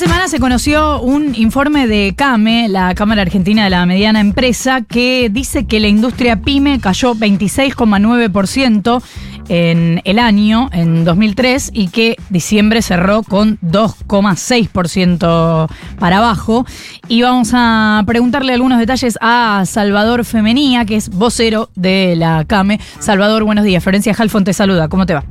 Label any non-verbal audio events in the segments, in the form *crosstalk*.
semana se conoció un informe de CAME, la Cámara Argentina de la Mediana Empresa, que dice que la industria pyme cayó 26,9% en el año, en 2003, y que diciembre cerró con 2,6% para abajo. Y vamos a preguntarle algunos detalles a Salvador Femenía, que es vocero de la CAME. Salvador, buenos días. Florencia Halfon te saluda. ¿Cómo te va?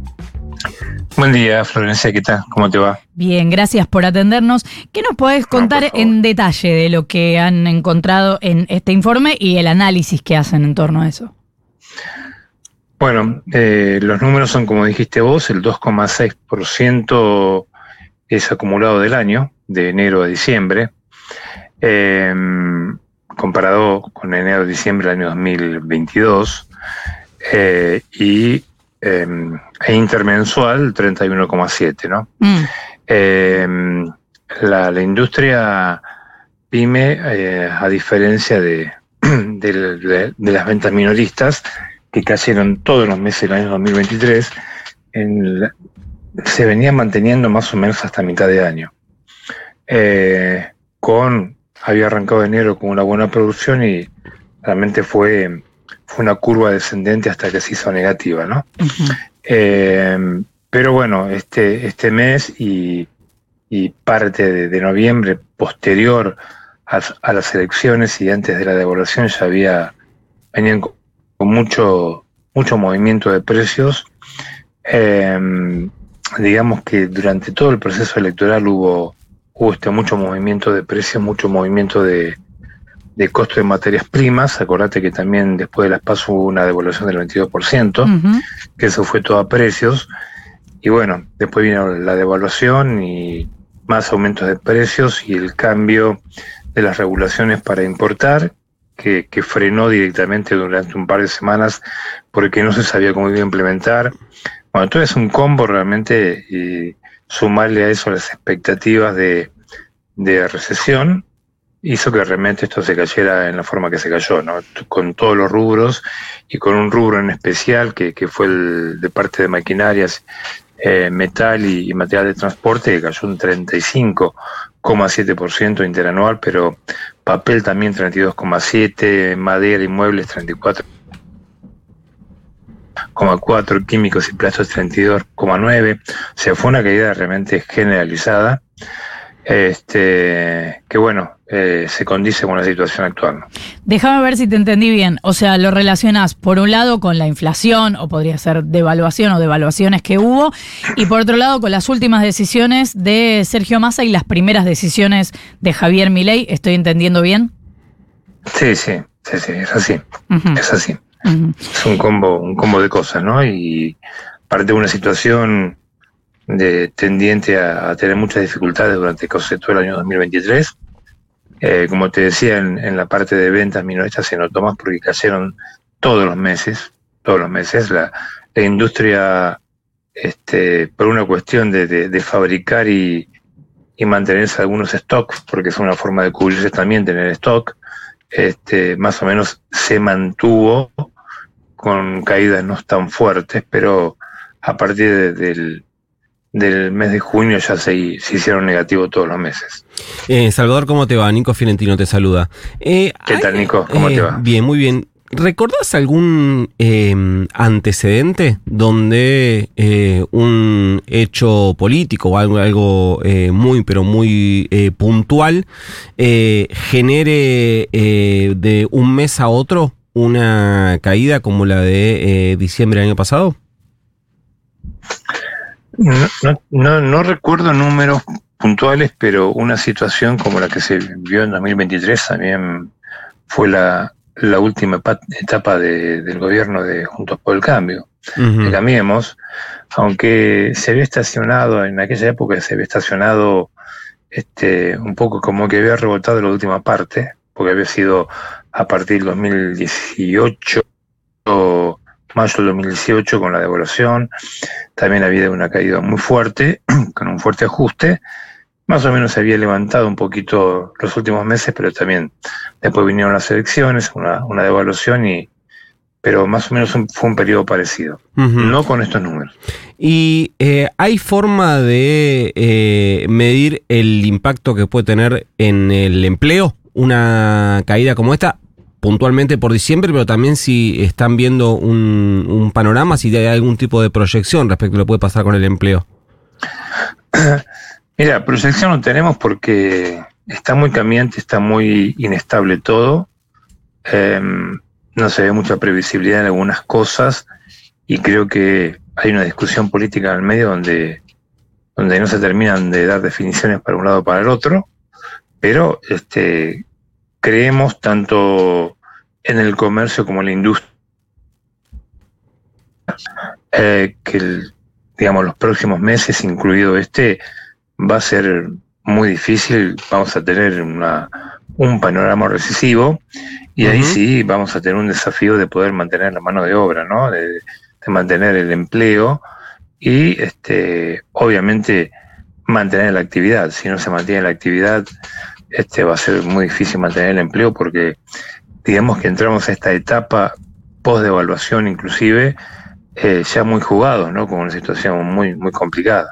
Buen día, Florencia, ¿qué tal? ¿Cómo te va? Bien, gracias por atendernos. ¿Qué nos podés contar en detalle de lo que han encontrado en este informe y el análisis que hacen en torno a eso? Bueno, eh, los números son como dijiste vos, el 2,6% es acumulado del año, de enero a diciembre, em, comparado con enero a diciembre del año 2022, eh, y em, e intermensual 31,7, ¿no? Mm. Em, la, industria pyme, eh, a diferencia de, *clears throat* de, las ventas minoristas, que cayeron todos los meses del año 2023, se venía manteniendo más o menos hasta mitad de año. Eh, con, había arrancado enero con una buena producción y realmente fue, fue una curva descendente hasta que se hizo negativa, ¿no? Eh, pero bueno, este, este mes y, parte de, noviembre posterior a, las elecciones y antes de la devaluación ya había, venían con mucho, mucho movimiento de precios. Eh, digamos que durante todo el proceso electoral hubo, hubo este mucho movimiento de precios, mucho movimiento de, de costo de materias primas. Acordate que también después de las PAS hubo una devaluación del 22%, que eso fue todo a precios. Y bueno, después vino la devaluación y más aumentos de precios y el cambio de las regulaciones para importar, que, frenó directamente durante un par de semanas porque no se sabía cómo iba a implementar. Bueno, todo es un combo realmente y sumarle a eso las expectativas de, de recesión hizo que realmente esto se cayera en la forma que se cayó, ¿no? Con todos los rubros y con un rubro en especial que, que fue el de parte de maquinarias, eh, metal y, material de transporte, que cayó un 35,7% interanual, pero papel también 32,7%, madera y muebles 34,4%, químicos y plásticos 32,9%. O sea, fue una caída realmente generalizada este, que bueno, eh, se condice con la situación actual. Déjame ver si te entendí bien. O sea, lo relacionas por un lado con la inflación, o podría ser devaluación o devaluaciones que hubo, y por otro lado con las últimas decisiones de Sergio Massa y las primeras decisiones de Javier Milei. ¿Estoy entendiendo bien? Sí, sí, sí, sí, es así. Es así. Es un combo, un combo de cosas, ¿no? Y parte de una situación de, tendiente a, tener muchas dificultades durante todo el año 2023. Eh, como te decía, en, la parte de ventas minoristas se notó más porque cayeron todos los meses, todos los meses. La, industria, este, por una cuestión de, fabricar y, y, mantenerse algunos stocks, porque es una forma de cubrirse también tener stock, este, más o menos se mantuvo con caídas no tan fuertes, pero a partir del del mes de junio ya se, se hicieron negativos todos los meses. Eh, Salvador, ¿cómo te va? Nico Fiorentino te saluda. Eh, ¿Qué tal, Nico? ¿Cómo te eh, va? Bien, muy bien. ¿Recordás algún em, antecedente donde un hecho político o algo, algo muy, pero muy puntual genere de un mes a otro una caída como la de diciembre del año pasado? No, no, no, recuerdo números puntuales, pero una situación como la que se vio en 2023 también fue la, la última etapa del gobierno de Juntos por el Cambio, uh Cambiemos, aunque se había estacionado, en aquella época se había estacionado este, un poco como que había rebotado la última parte, porque había sido a partir del 2018 mayo del 2018 con la devaluación, también había una caída muy fuerte, *clears throat* con un fuerte ajuste, más o menos se había levantado un poquito los últimos meses, pero también después vinieron las elecciones, una, una devaluación y, pero más o menos fue un periodo parecido, no con estos números. ¿Y eh, hay forma de eh, medir el impacto que puede tener en el empleo una caída como esta? Puntualmente por diciembre, pero también si están viendo un, panorama, si hay algún tipo de proyección respecto a lo que puede pasar con el empleo. *clears throat* Mira, proyección no tenemos porque está muy cambiante, está muy inestable todo. Em, no se ve mucha previsibilidad en algunas cosas y creo que hay una discusión política en el medio donde, donde no se terminan de dar definiciones para un lado o para el otro, pero este, creemos tanto en el comercio como en la industria eh, que digamos los próximos meses, incluido este, va a ser muy difícil, vamos a tener una, un panorama recesivo y ahí sí vamos a tener un desafío de poder mantener la mano de obra, ¿no? De, mantener el empleo y este obviamente mantener la actividad. Si no se mantiene la actividad, este va a ser muy difícil mantener el empleo porque digamos que entramos a esta etapa post devaluación inclusive eh, ya muy jugados, ¿no? Con una situación muy muy complicada.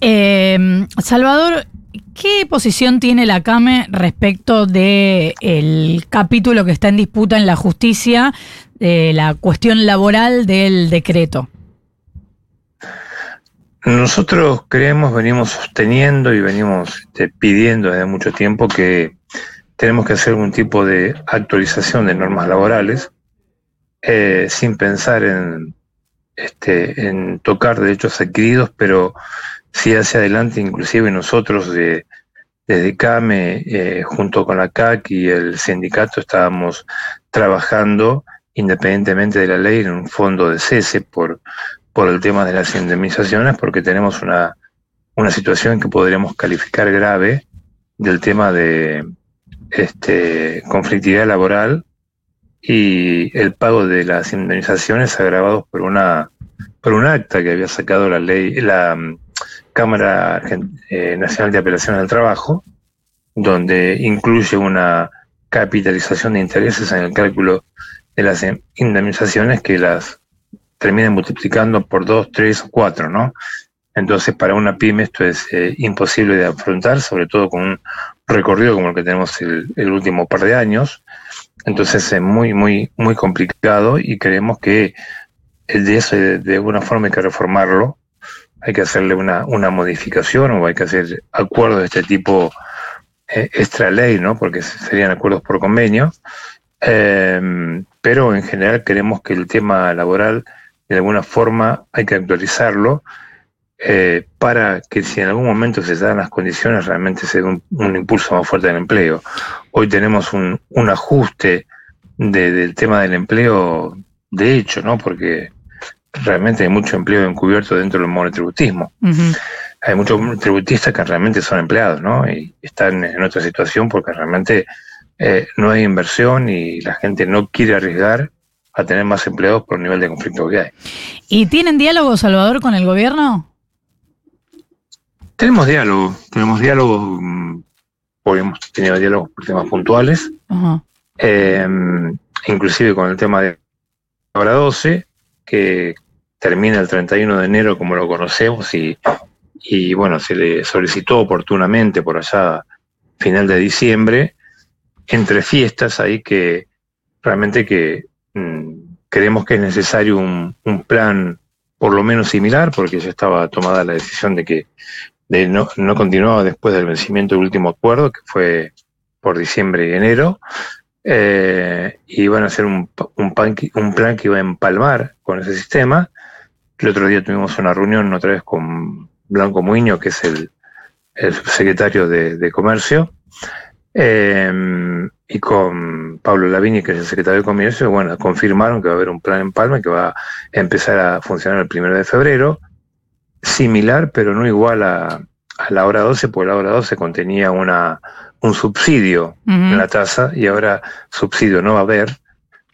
Eh, Salvador, ¿qué posición tiene la CAME respecto del el capítulo que está en disputa en la justicia de la cuestión laboral del decreto? Nosotros creemos, venimos sosteniendo y venimos este, pidiendo desde mucho tiempo que tenemos que hacer algún tipo de actualización de normas laborales eh, sin pensar en, este, en tocar derechos adquiridos, pero sí hacia adelante, inclusive nosotros de, desde CAME, eh, junto con la CAC y el sindicato, estábamos trabajando independientemente de la ley en un fondo de cese por, por el tema de las indemnizaciones, porque tenemos una, una situación que podríamos calificar grave del tema de este, conflictividad laboral y el pago de las indemnizaciones agravados por una por un acta que había sacado la ley la Cámara eh, Nacional de Apelación al Trabajo, donde incluye una capitalización de intereses en el cálculo de las indemnizaciones que las terminan multiplicando por dos, tres o cuatro, ¿no? Entonces, para una pyme esto es eh, imposible de afrontar, sobre todo con un recorrido como el que tenemos el, último par de años. Entonces, es muy, muy, muy complicado y creemos que el de eso de, alguna forma hay que reformarlo hay que hacerle una, una modificación o hay que hacer acuerdos de este tipo eh, extra ley, ¿no? Porque serían acuerdos por convenio. Em, pero en general queremos que el tema laboral de alguna forma hay que actualizarlo eh, para que si en algún momento se dan las condiciones realmente se dé un, impulso más fuerte del empleo. Hoy tenemos un, un ajuste del tema del empleo de hecho, ¿no? Porque realmente hay mucho empleo encubierto dentro del monotributismo. Hay muchos tributistas que realmente son empleados, ¿no? Y están en otra situación porque realmente eh, no hay inversión y la gente no quiere arriesgar a tener más empleados por el nivel de conflicto que hay. ¿Y tienen diálogo, Salvador, con el gobierno? Tenemos diálogo, tenemos diálogo, mm, porque hemos tenido diálogos por temas puntuales, eh, inclusive con el tema de hora 12, que termina el 31 de enero como lo conocemos y, y bueno, se le solicitó oportunamente por allá final de diciembre, entre fiestas ahí que realmente que creemos que es necesario un, plan por lo menos similar, porque ya estaba tomada la decisión de que no, continuaba después del vencimiento del último acuerdo, que fue por diciembre y enero, eh, y van a hacer un, plan que iba a empalmar con ese sistema, el otro día tuvimos una reunión otra vez con Blanco Muño, que es el, el subsecretario de, Comercio, em, y con Pablo Lavini, que es el secretario de Comercio, bueno, confirmaron que va a haber un plan en Palma que va a empezar a funcionar el primero de febrero, similar, pero no igual a, la hora 12, porque la hora 12 contenía una, un subsidio en la tasa y ahora subsidio no va a haber,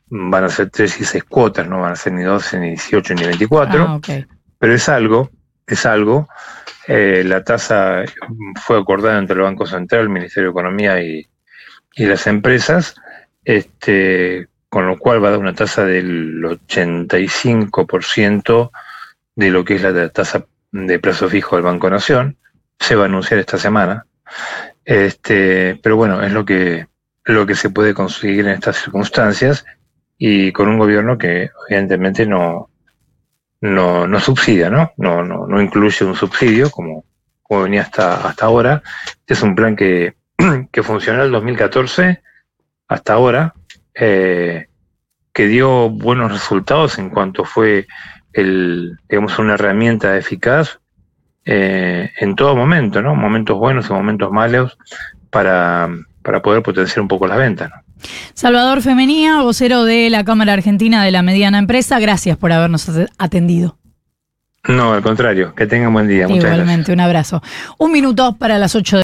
van a ser tres y seis cuotas, no van a ser ni 12, ni 18, ni 24, ah, pero es algo, es algo. Eh, la tasa fue acordada entre el Banco Central, el Ministerio de Economía y, y las empresas, este, con lo cual va a dar una tasa del 85% de lo que es la tasa de plazo fijo del Banco Nación. Se va a anunciar esta semana. Este, pero bueno, es lo que, lo que se puede conseguir en estas circunstancias y con un gobierno que evidentemente no, no, no subsidia, ¿no? No, no, no incluye un subsidio como, como venía hasta, hasta ahora. Es un plan que, *clears throat* que funcionó en el 2014 hasta ahora, eh, que dio buenos resultados en cuanto fue el, digamos, una herramienta eficaz eh, en todo momento, ¿no? Momentos buenos y momentos malos para, para poder potenciar un poco las ventas. ¿no? Salvador Femenía, vocero de la Cámara Argentina de la Mediana Empresa, gracias por habernos atendido. No, al contrario, que tengan buen día. Igualmente, un abrazo. Un minuto para las 8 de